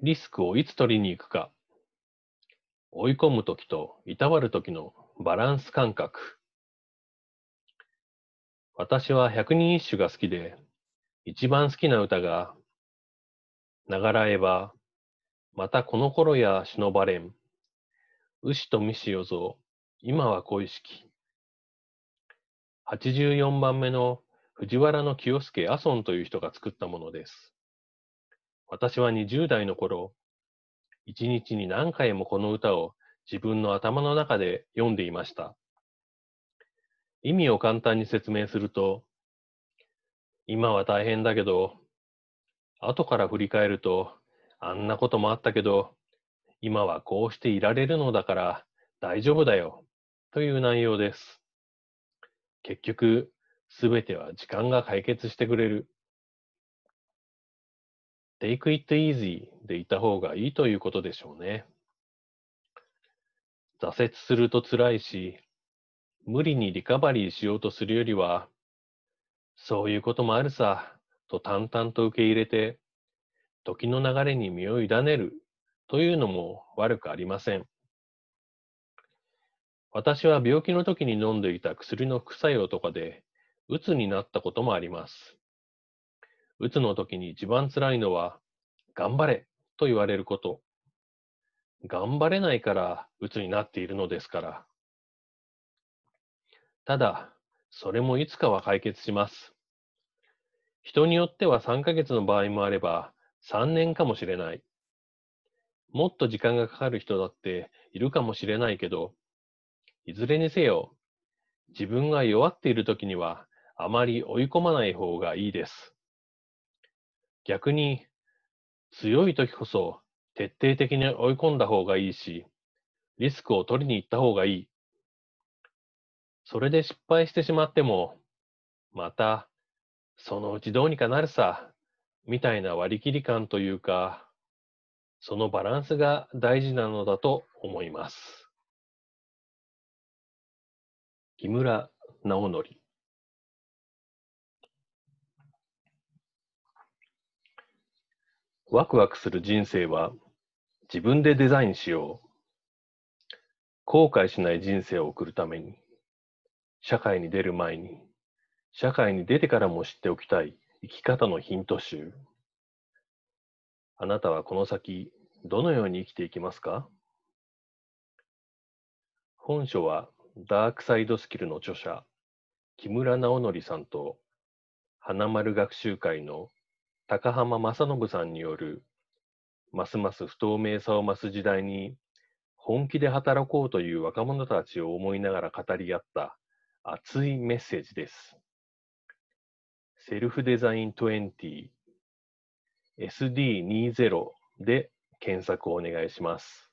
リスクをいつ取りに行くか。追い込むときといたわるときのバランス感覚。私は百人一首が好きで、一番好きな歌が、ながらえば、またこの頃や忍ばれん。牛としよぞ、今は恋しき。84番目の藤原清介阿尊という人が作ったものです。私は20代の頃、一日に何回もこの歌を自分の頭の中で読んでいました。意味を簡単に説明すると、今は大変だけど、後から振り返ると、あんなこともあったけど、今はこうしていられるのだから大丈夫だよ、という内容です。結局、すべては時間が解決してくれる。Take it easy でいた方がいいということでしょうね。挫折すると辛いし、無理にリカバリーしようとするよりは、そういうこともあるさ、と淡々と受け入れて、時の流れに身を委ねるというのも悪くありません。私は病気の時に飲んでいた薬の副作用とかで、うつになったこともあります。うつの時に一番辛いのは、頑張れと言われること。頑張れないからうつになっているのですから。ただ、それもいつかは解決します。人によっては3ヶ月の場合もあれば、3年かもしれない。もっと時間がかかる人だっているかもしれないけど、いずれにせよ、自分が弱っている時にはあまり追い込まない方がいいです。逆に、強い時こそ徹底的に追い込んだ方がいいし、リスクを取りに行った方がいい。それで失敗してしまっても、また、そのうちどうにかなるさ、みたいな割り切り感というか、そのバランスが大事なのだと思います。木村直則ワクワクする人生は自分でデザインしよう。後悔しない人生を送るために社会に出る前に、社会に出てからも知っておきたい生き方のヒント集。あなたはこの先、どのように生きていきますか？本書は、ダークサイドスキルの著者、木村直則さんと、花丸学習会の高浜正信さんによる、ますます不透明さを増す時代に、本気で働こうという若者たちを思いながら語り合った熱いメッセージです。セルフデザイン20 SD20 で検索をお願いします。